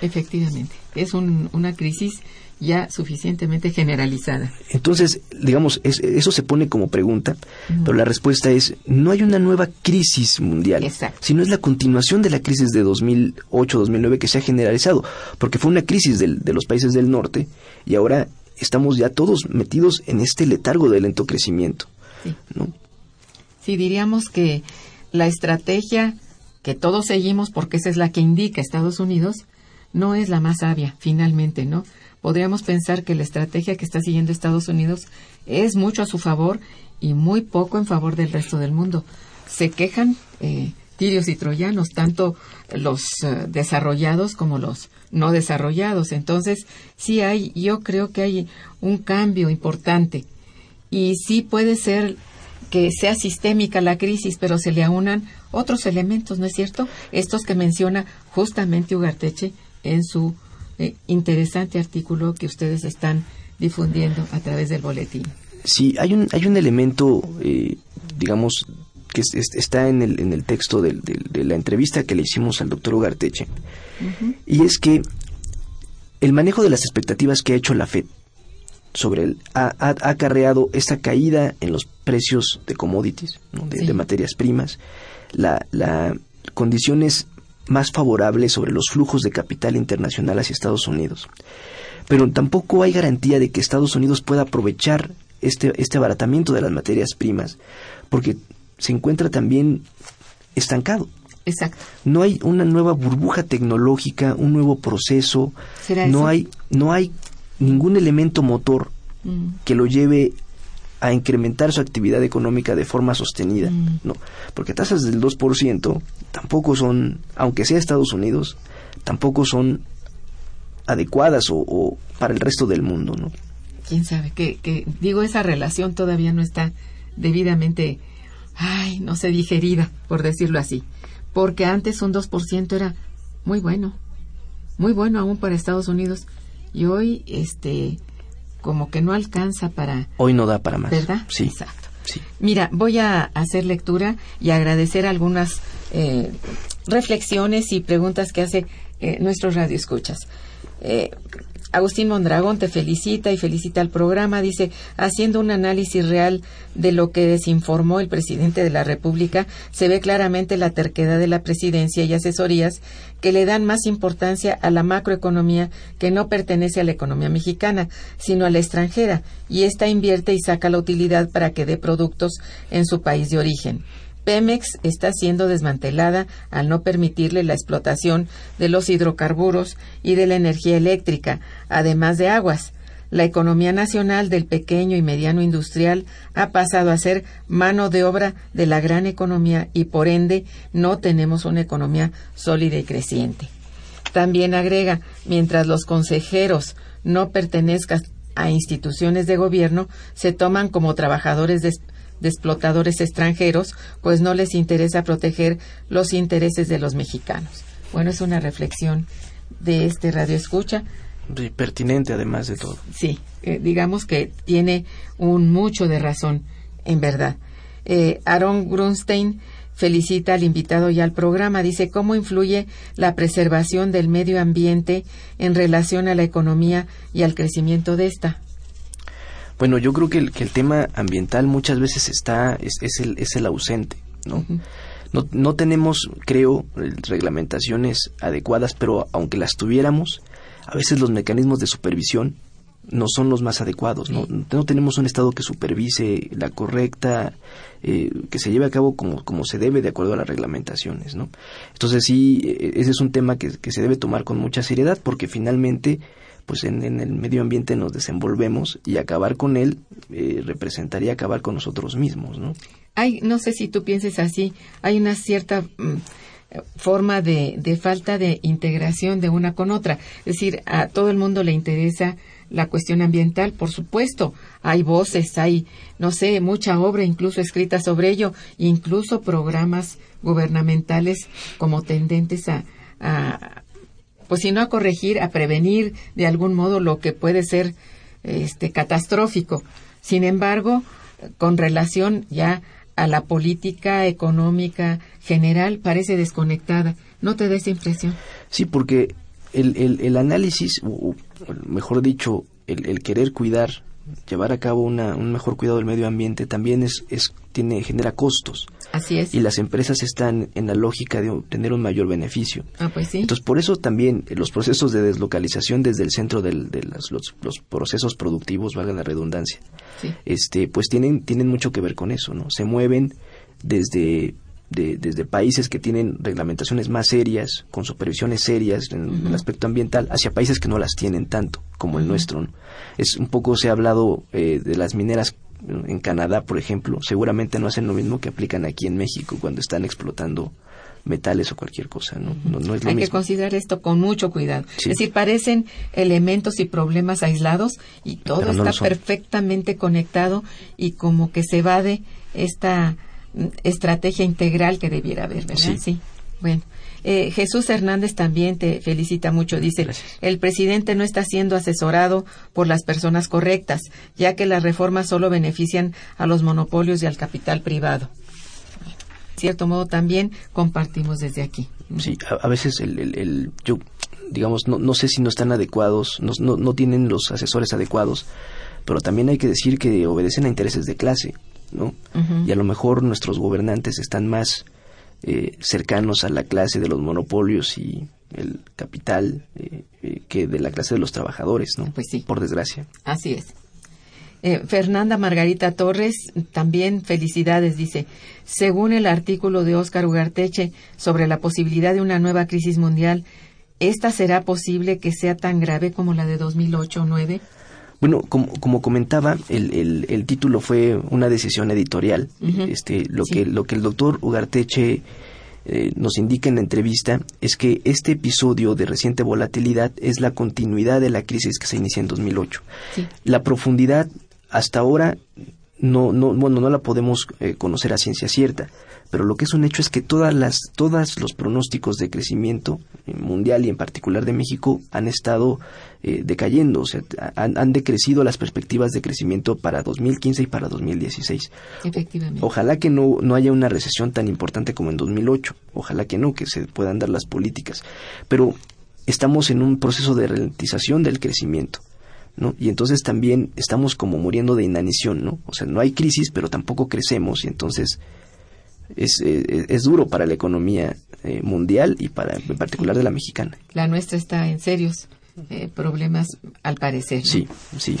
Efectivamente, es una crisis ya suficientemente generalizada. Entonces, digamos, eso se pone como pregunta, pero la respuesta es, no hay una nueva crisis mundial, sino es la continuación de la crisis de 2008-2009 que se ha generalizado, porque fue una crisis de los países del norte y ahora estamos ya todos metidos en este letargo de lento crecimiento. Sí. sí, diríamos que la estrategia que todos seguimos, porque esa es la que indica Estados Unidos, no es la más sabia, finalmente, ¿no? Podríamos pensar que la estrategia que está siguiendo Estados Unidos es mucho a su favor y muy poco en favor del resto del mundo. Se quejan eh, tirios y troyanos, tanto los eh, desarrollados como los no desarrollados. Entonces, sí hay, yo creo que hay un cambio importante y sí puede ser que sea sistémica la crisis, pero se le aunan otros elementos, ¿no es cierto? Estos que menciona justamente Ugarteche en su eh, interesante artículo que ustedes están difundiendo a través del boletín. Sí, hay un, hay un elemento, eh, digamos, que está en el, en el texto de, la entrevista que le hicimos al doctor Ugarteche, y es que el manejo de las expectativas que ha hecho la FED sobre el, ha, acarreado esta caída en los precios de commodities, de, materias primas, la, la condiciones más favorables sobre los flujos de capital internacional hacia Estados Unidos. Pero tampoco hay garantía de que Estados Unidos pueda aprovechar este, este abaratamiento de las materias primas, porque se encuentra también estancado. Exacto. No hay una nueva burbuja tecnológica, un nuevo proceso, no hay no hay ningún elemento motor mm. que lo lleve a incrementar su actividad económica de forma sostenida. Mm. No, porque tasas del 2% tampoco son, aunque sea Estados Unidos, tampoco son adecuadas o, para el resto del mundo, ¿no? Quién sabe, que, que digo, esa relación todavía no está debidamente, ay, no sé, digerida, por decirlo así. Porque antes un 2% era muy bueno, muy bueno aún para Estados Unidos. Y hoy, este, como que no alcanza para... Hoy no da para más. ¿Verdad? Sí. Exacto. Mira, voy a hacer lectura y agradecer algunas eh, reflexiones y preguntas que hace eh, nuestros radioescuchas. Eh, Agustín Mondragón te felicita y felicita al programa. Dice, haciendo un análisis real de lo que desinformó el presidente de la República, se ve claramente la terquedad de la presidencia y asesorías que le dan más importancia a la macroeconomía que no pertenece a la economía mexicana, sino a la extranjera, y ésta invierte y saca la utilidad para que dé productos en su país de origen. Pemex está siendo desmantelada al no permitirle la explotación de los hidrocarburos y de la energía eléctrica, además de aguas. La economía nacional del pequeño y mediano industrial ha pasado a ser mano de obra de la gran economía y por ende no tenemos una economía sólida y creciente. También agrega, mientras los consejeros no pertenezcan a instituciones de gobierno, se toman como trabajadores de de explotadores extranjeros, pues no les interesa proteger los intereses de los mexicanos. Bueno, es una reflexión de este radio escucha. pertinente además de todo. Sí, eh, digamos que tiene un mucho de razón, en verdad. Eh, Aaron Grunstein felicita al invitado y al programa. Dice cómo influye la preservación del medio ambiente en relación a la economía y al crecimiento de esta. Bueno, yo creo que el, que el tema ambiental muchas veces está, es, es, el, es el ausente, ¿no? No, no tenemos, creo, reglamentaciones adecuadas, pero aunque las tuviéramos, a veces los mecanismos de supervisión no son los más adecuados. No, no tenemos un Estado que supervise la correcta, eh, que se lleve a cabo como, como se debe de acuerdo a las reglamentaciones. ¿no? Entonces sí, e, ese es un tema que, que se debe tomar con mucha seriedad porque finalmente pues en, el medio ambiente nos desenvolvemos y acabar con él eh, representaría acabar con nosotros mismos, ¿no? Hay, no sé si tú pienses así, hay una cierta mm, forma de, de falta de integración de una con otra. Es decir, a todo el mundo le interesa la cuestión ambiental, por supuesto. Hay voces, hay, no sé, mucha obra incluso escrita sobre ello, incluso programas gubernamentales como tendentes a, pues si no a corregir, a prevenir de algún modo lo que puede ser este catastrófico. Sin embargo, con relación ya a la política económica general parece desconectada. ¿No te da esa impresión? Sí, porque el, el, el análisis, o mejor dicho, el, el, querer cuidar llevar a cabo una, un mejor cuidado del medio ambiente también es, es tiene genera costos. Así es. Y las empresas están en la lógica de obtener un mayor beneficio. Ah, pues sí. Entonces, por eso también los procesos de deslocalización desde el centro del, de los, los, procesos productivos, valga la redundancia, este, pues tienen, tienen mucho que ver con eso, ¿no? Se mueven desde de, desde países que tienen reglamentaciones más serias, con supervisiones serias en el aspecto ambiental, hacia países que no las tienen tanto como el nuestro. Es un poco se ha hablado eh, de las mineras en Canadá, por ejemplo, seguramente no hacen lo mismo que aplican aquí en México cuando están explotando metales o cualquier cosa, ¿no? no, es Hay que considerar esto con mucho cuidado. Es decir, parecen elementos y problemas aislados y todo está perfectamente conectado y como que se va de esta estrategia integral que debiera haber, ¿verdad? Sí. Bueno. Eh, Jesús Hernández también te felicita mucho. Dice, el presidente no está siendo asesorado por las personas correctas, ya que las reformas solo benefician a los monopolios y al capital privado. De cierto modo también compartimos desde aquí. Sí, a, veces el, el, yo digamos, no, no sé si no están adecuados, no, no, no tienen los asesores adecuados, pero también hay que decir que obedecen a intereses de clase, ¿no? Y a lo mejor nuestros gobernantes están más eh, cercanos a la clase de los monopolios y el capital eh, eh, que de la clase de los trabajadores, ¿no? Pues sí. Por desgracia. Así es. Eh, Fernanda Margarita Torres, también felicidades, dice, según el artículo de Óscar Ugarteche sobre la posibilidad de una nueva crisis mundial, ¿esta será posible que sea tan grave como la de 2008 o 9? Bueno, como, como comentaba, el, el, el, título fue una decisión editorial. este, lo, Sí. que, lo que el doctor Ugarteche eh, nos indica en la entrevista es que este episodio de reciente volatilidad es la continuidad de la crisis que se inicia en 2008. Sí. La profundidad hasta ahora no, no, bueno, no la podemos eh, conocer a ciencia cierta, pero lo que es un hecho es que todas las, todos los pronósticos de crecimiento eh, mundial y en particular de México han estado eh, decayendo, o sea, han, han decrecido las perspectivas de crecimiento para 2015 y para 2016. Efectivamente. Ojalá que no, no haya una recesión tan importante como en 2008. Ojalá que no, que se puedan dar las políticas. Pero estamos en un proceso de ralentización del crecimiento. ¿No? Y entonces también estamos como muriendo de inanición, ¿no? O sea, no hay crisis, pero tampoco crecemos y entonces es, eh, es duro para la economía eh, mundial y para en particular de la mexicana. La nuestra está en serios eh, problemas, al parecer. ¿no? Sí, sí.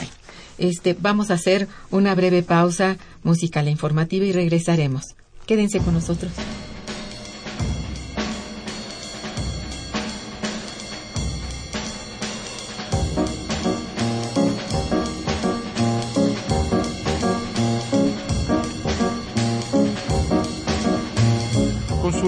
Este, vamos a hacer una breve pausa musical e informativa y regresaremos. Quédense con nosotros.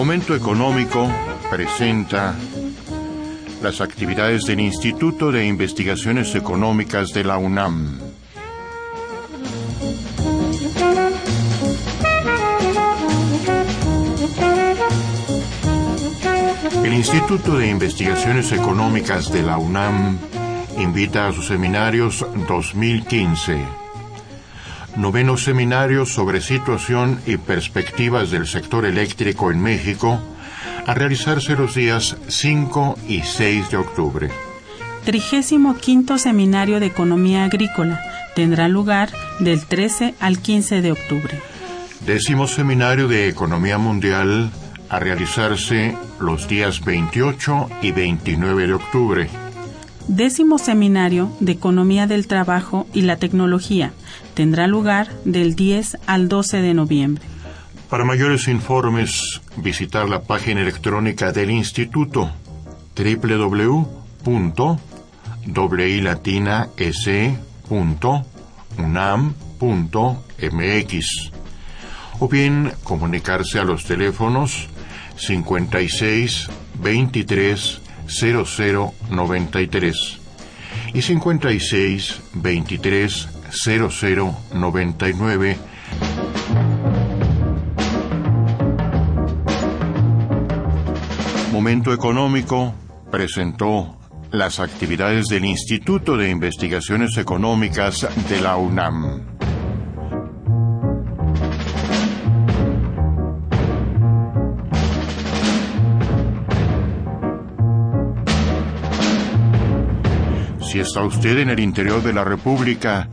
Momento Económico presenta las actividades del Instituto de Investigaciones Económicas de la UNAM. El Instituto de Investigaciones Económicas de la UNAM invita a sus seminarios 2015. Noveno seminario sobre situación y perspectivas del sector eléctrico en México a realizarse los días 5 y 6 de octubre. Trigésimo quinto Seminario de Economía Agrícola tendrá lugar del 13 al 15 de octubre. Décimo seminario de Economía Mundial a realizarse los días 28 y 29 de octubre. Décimo Seminario de Economía del Trabajo y la Tecnología tendrá lugar del 10 al 12 de noviembre. Para mayores informes, visitar la página electrónica del Instituto www.wilatinase.unam.mx o bien comunicarse a los teléfonos 56 23 00 93 y 56 23 00 99 Momento Económico presentó las actividades del Instituto de Investigaciones Económicas de la UNAM. Si está usted en el interior de la República,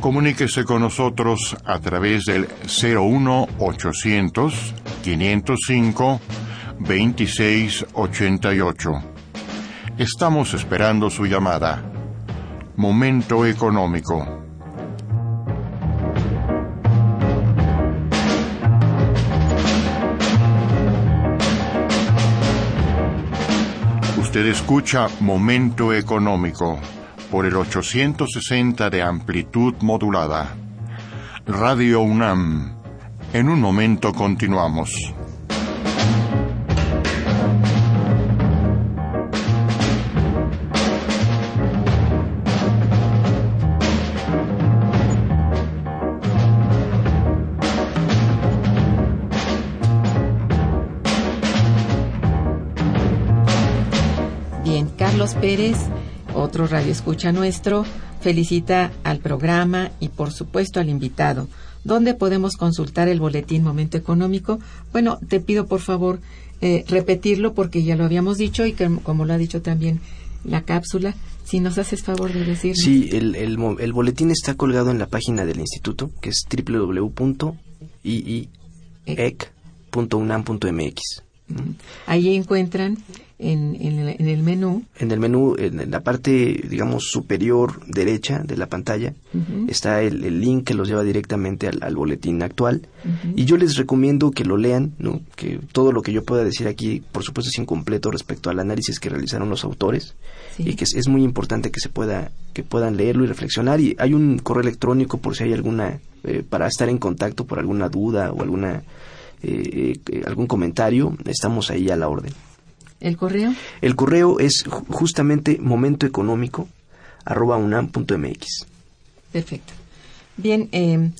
comuníquese con nosotros a través del 01800 505 2688. Estamos esperando su llamada. Momento económico. Usted escucha Momento económico. Por el 860 de amplitud modulada. Radio UNAM. En un momento continuamos. Pérez, otro radio escucha nuestro, felicita al programa y por supuesto al invitado. ¿Dónde podemos consultar el boletín Momento Económico? Bueno, te pido por favor eh, repetirlo porque ya lo habíamos dicho y que, como lo ha dicho también la cápsula, si nos haces favor de decirlo. Sí, el, el, el boletín está colgado en la página del instituto, que es www.iiec.unam.mx. Ahí encuentran en, en, el, en, el, menú. En el menú, en la parte, digamos, superior derecha de la pantalla, uh -huh. está el, el, link que los lleva directamente al, al boletín actual. Uh -huh. Y yo les recomiendo que lo lean, ¿no? que todo lo que yo pueda decir aquí, por supuesto, es incompleto respecto al análisis que realizaron los autores. Sí. Y que es, es, muy importante que se pueda, que puedan leerlo y reflexionar. Y hay un correo electrónico por si hay alguna, eh, para estar en contacto por alguna duda o alguna, eh, eh, algún comentario, estamos ahí a la orden. ¿El correo? El correo es justamente momentoeconómico arroba unam.mx. Perfecto. Bien, eh,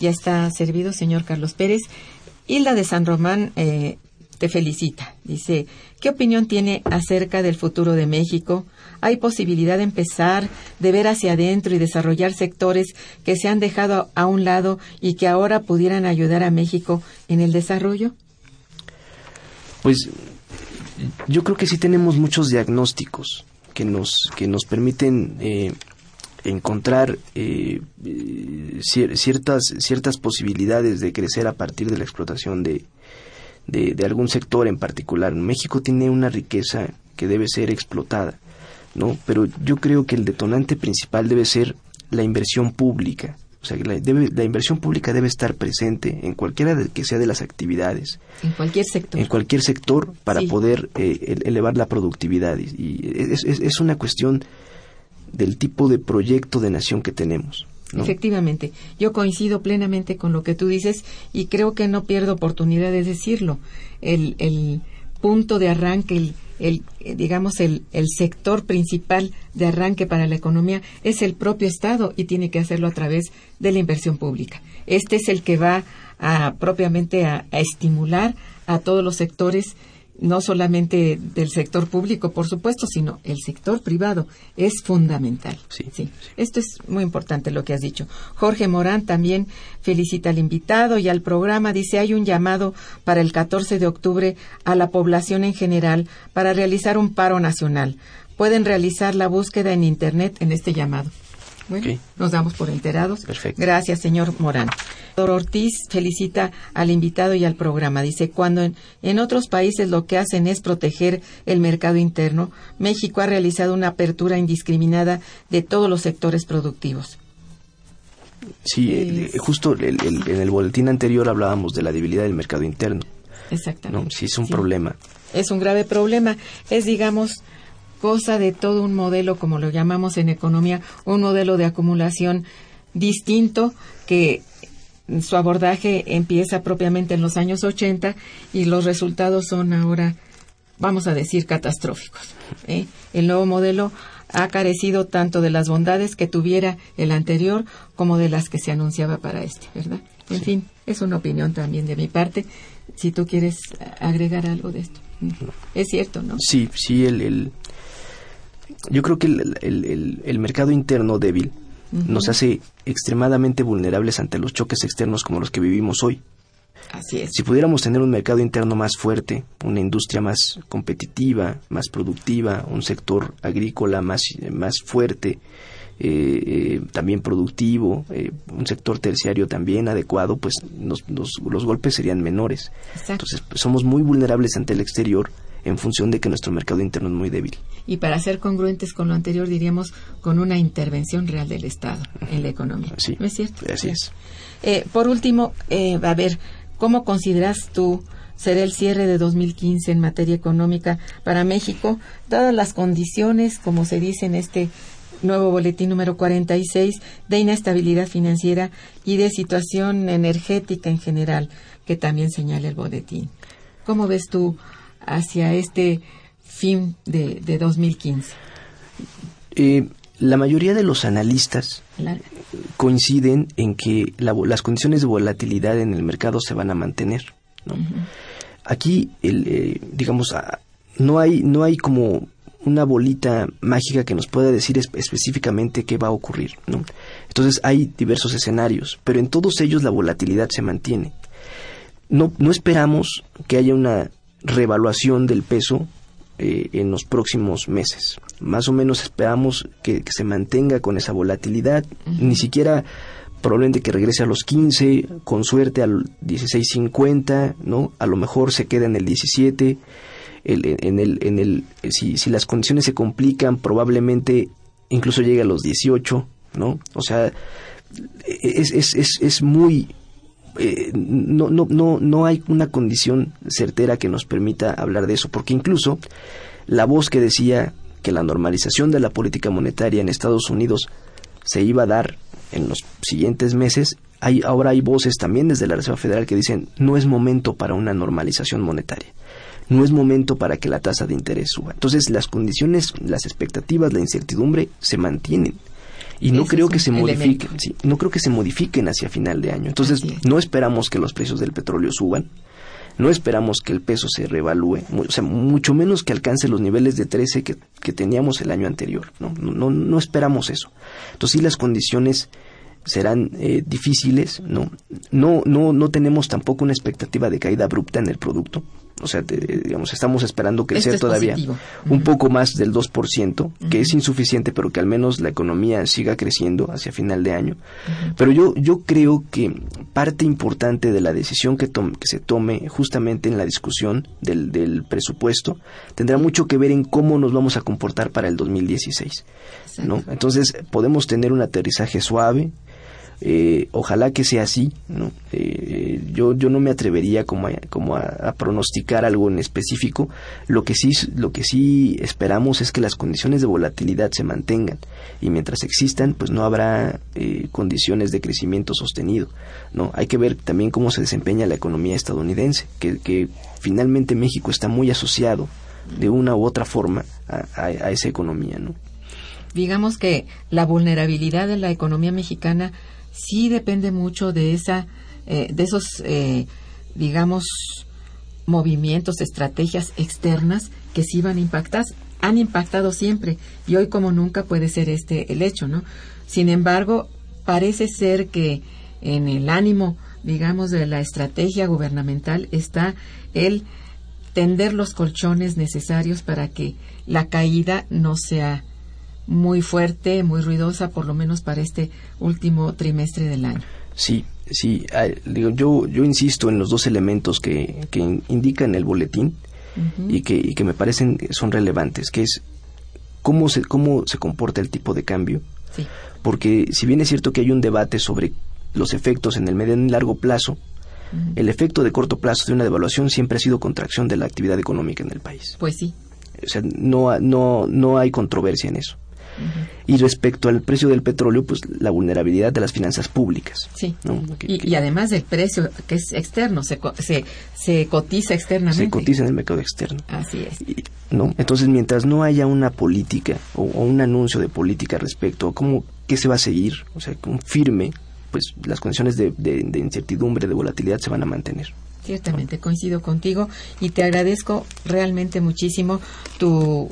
ya está servido, señor Carlos Pérez. Hilda de San Román eh, te felicita. Dice, ¿qué opinión tiene acerca del futuro de México? ¿Hay posibilidad de empezar, de ver hacia adentro y desarrollar sectores que se han dejado a un lado y que ahora pudieran ayudar a México en el desarrollo? Pues yo creo que sí tenemos muchos diagnósticos que nos, que nos permiten eh, encontrar eh, ciertas, ciertas posibilidades de crecer a partir de la explotación de, de, de, algún sector en particular. México tiene una riqueza que debe ser explotada, ¿no? Pero yo creo que el detonante principal debe ser la inversión pública. Sea, la, debe, la, inversión pública debe estar presente en cualquiera de, que sea de las actividades. En cualquier sector. En cualquier sector para sí. poder eh, elevar la productividad. Y, y es, es, es, una cuestión del tipo de proyecto de nación que tenemos. ¿no? Efectivamente, yo coincido plenamente con lo que tú dices y creo que no pierdo oportunidad de decirlo. El, el punto de arranque, el, el, digamos, el, el sector principal de arranque para la economía es el propio Estado y tiene que hacerlo a través de la inversión pública. Este es el que va a, propiamente a, a estimular a todos los sectores no solamente del sector público, por supuesto, sino el sector privado es fundamental. Sí, sí. sí, Esto es muy importante lo que has dicho. Jorge Morán también felicita al invitado y al programa. Dice, hay un llamado para el 14 de octubre a la población en general para realizar un paro nacional. Pueden realizar la búsqueda en Internet en este llamado. Bueno, okay. nos damos por enterados. Perfecto. Gracias, señor Morán. Doctor Ortiz felicita al invitado y al programa. Dice, cuando en, en, otros países lo que hacen es proteger el mercado interno, México ha realizado una apertura indiscriminada de todos los sectores productivos. Sí, es... justo el, el, en el boletín anterior hablábamos de la debilidad del mercado interno. Exactamente. ¿no? Sí, es un sí. problema. Es un grave problema. Es, digamos, cosa de todo un modelo, como lo llamamos en economía, un modelo de acumulación distinto que su abordaje empieza propiamente en los años 80 y los resultados son ahora, vamos a decir, catastróficos. ¿eh? El nuevo modelo ha carecido tanto de las bondades que tuviera el anterior como de las que se anunciaba para este, ¿verdad? En sí. fin, es una opinión también de mi parte. Si tú quieres agregar algo de esto. Es cierto, ¿no? Sí, sí, el, el yo creo que el, el, el, el mercado interno débil uh -huh. nos hace extremadamente vulnerables ante los choques externos como los que vivimos hoy. Así es. Si pudiéramos tener un mercado interno más fuerte, una industria más competitiva, más productiva, un sector agrícola más, más fuerte, eh, eh, también productivo, eh, un sector terciario también adecuado, pues nos, nos, los golpes serían menores. Exacto. Entonces, pues, somos muy vulnerables ante el exterior en función de que nuestro mercado interno es muy débil. Y para ser congruentes con lo anterior, diríamos con una intervención real del Estado en la economía. Sí, ¿No es cierto? Así es. Eh, por último, eh, a ver, ¿cómo consideras tú será el cierre de 2015 en materia económica para México, dadas las condiciones, como se dice en este nuevo boletín número 46 de inestabilidad financiera y de situación energética en general, que también señala el boletín. ¿Cómo ves tú hacia este fin de, de 2015? Eh, la mayoría de los analistas coinciden en que las condiciones de volatilidad en el mercado se van a mantener. Aquí, el, eh, digamos, ah, no hay, no hay como una bolita mágica que nos pueda decir específicamente qué va a ocurrir. ¿no? Entonces hay diversos escenarios, pero en todos ellos la volatilidad se mantiene. No, no esperamos que haya una revaluación del peso eh, en los próximos meses. Más o menos esperamos que, se mantenga con esa volatilidad, ni siquiera probablemente que regrese a los 15, con suerte al 16.50, ¿no? A lo mejor se queda en el 17 en el, en el, si, si las condiciones se complican, probablemente incluso llegue a los 18, ¿no? O sea, es, es, es, es muy... Eh, no, no, no, no hay una condición certera que nos permita hablar de eso, porque incluso la voz que decía que la normalización de la política monetaria en Estados Unidos se iba a dar en los siguientes meses, hay, ahora hay voces también desde la Reserva Federal que dicen no es momento para una normalización monetaria no es momento para que la tasa de interés suba. Entonces las condiciones, las expectativas, la incertidumbre se mantienen y no creo que se modifiquen, no creo que se modifiquen hacia final de año. Entonces no esperamos que los precios del petróleo suban, no esperamos que el peso se revalúe, o sea, mucho menos que alcance los niveles de 13 que, que teníamos el año anterior. ¿no? No, no, esperamos eso. Entonces sí las condiciones serán eh, difíciles, ¿no? No, no, no tenemos tampoco una expectativa de caída abrupta en el producto o sea, digamos, estamos esperando crecer todavía un poco más del 2%, que es insuficiente, pero que al menos la economía siga creciendo hacia final de año. Pero yo, yo creo que parte importante de la decisión que, que se tome justamente en la discusión del, del presupuesto tendrá mucho que ver en cómo nos vamos a comportar para el 2016. ¿no? Entonces, podemos tener un aterrizaje suave, eh, ojalá que sea así, ¿no? Eh, yo, yo no me atrevería como, a, como a, pronosticar algo en específico. Lo que, sí, lo que sí esperamos es que las condiciones de volatilidad se mantengan y mientras existan, pues no habrá eh, condiciones de crecimiento sostenido. ¿no? Hay que ver también cómo se desempeña la economía estadounidense, que, que finalmente México está muy asociado de una u otra forma a, a esa economía. ¿no? Digamos que la vulnerabilidad de la economía mexicana sí depende mucho de esa, eh, de esos, eh, digamos, movimientos, estrategias externas que sí van a impactar, han impactado siempre y hoy como nunca puede ser este el hecho, ¿no? Sin embargo, parece ser que en el ánimo, digamos, de la estrategia gubernamental está el tender los colchones necesarios para que la caída no sea muy fuerte, muy ruidosa, por lo menos para este último trimestre del año. Sí, sí. Yo, yo insisto en los dos elementos que, que indican el boletín y, que, y que me parecen son relevantes, que es cómo se, cómo se comporta el tipo de cambio. Sí. Porque si bien es cierto que hay un debate sobre los efectos en el medio y largo plazo, el efecto de corto plazo de una devaluación siempre ha sido contracción de la actividad económica en el país. Pues sí. O sea, no, no, no hay controversia en eso. Y respecto al precio del petróleo, pues la vulnerabilidad de las finanzas públicas. Sí. y, además del precio que es externo, se, se, se, cotiza externamente. Se cotiza en el mercado externo. Así es. ¿no? Entonces, mientras no haya una política o, un anuncio de política respecto a cómo, qué se va a seguir, o sea, un firme, pues las condiciones de, de incertidumbre, de volatilidad se van a mantener. Ciertamente, coincido contigo y te agradezco realmente muchísimo tu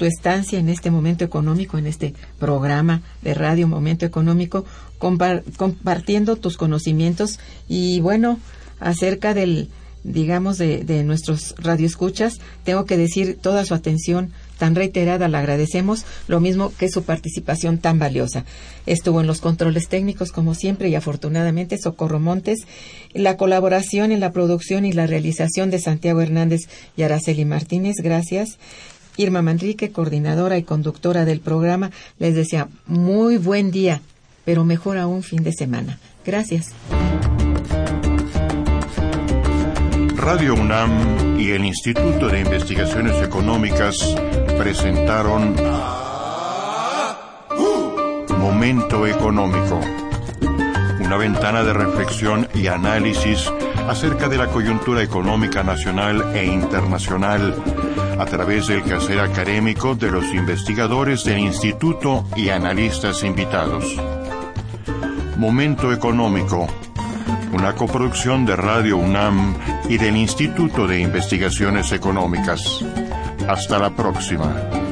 tu estancia en este momento económico, en este programa de radio Momento Económico, compartiendo tus conocimientos y bueno, acerca del, digamos, de, nuestros radioescuchas, tengo que decir toda su atención tan reiterada la agradecemos, lo mismo que su participación tan valiosa. Estuvo en los controles técnicos, como siempre, y afortunadamente Socorro Montes, la colaboración en la producción y la realización de Santiago Hernández y Araceli Martínez, gracias. Irma Manrique, coordinadora y conductora del programa, les desea muy buen día, pero mejor aún fin de semana. Gracias. Radio UNAM y el Instituto de Investigaciones Económicas presentaron... Momento económico. Una ventana de reflexión y análisis acerca de la coyuntura económica nacional e internacional a través del quehacer académico de los investigadores del instituto y analistas invitados. Momento económico. Una coproducción de Radio UNAM y del Instituto de Investigaciones Económicas. Hasta la próxima.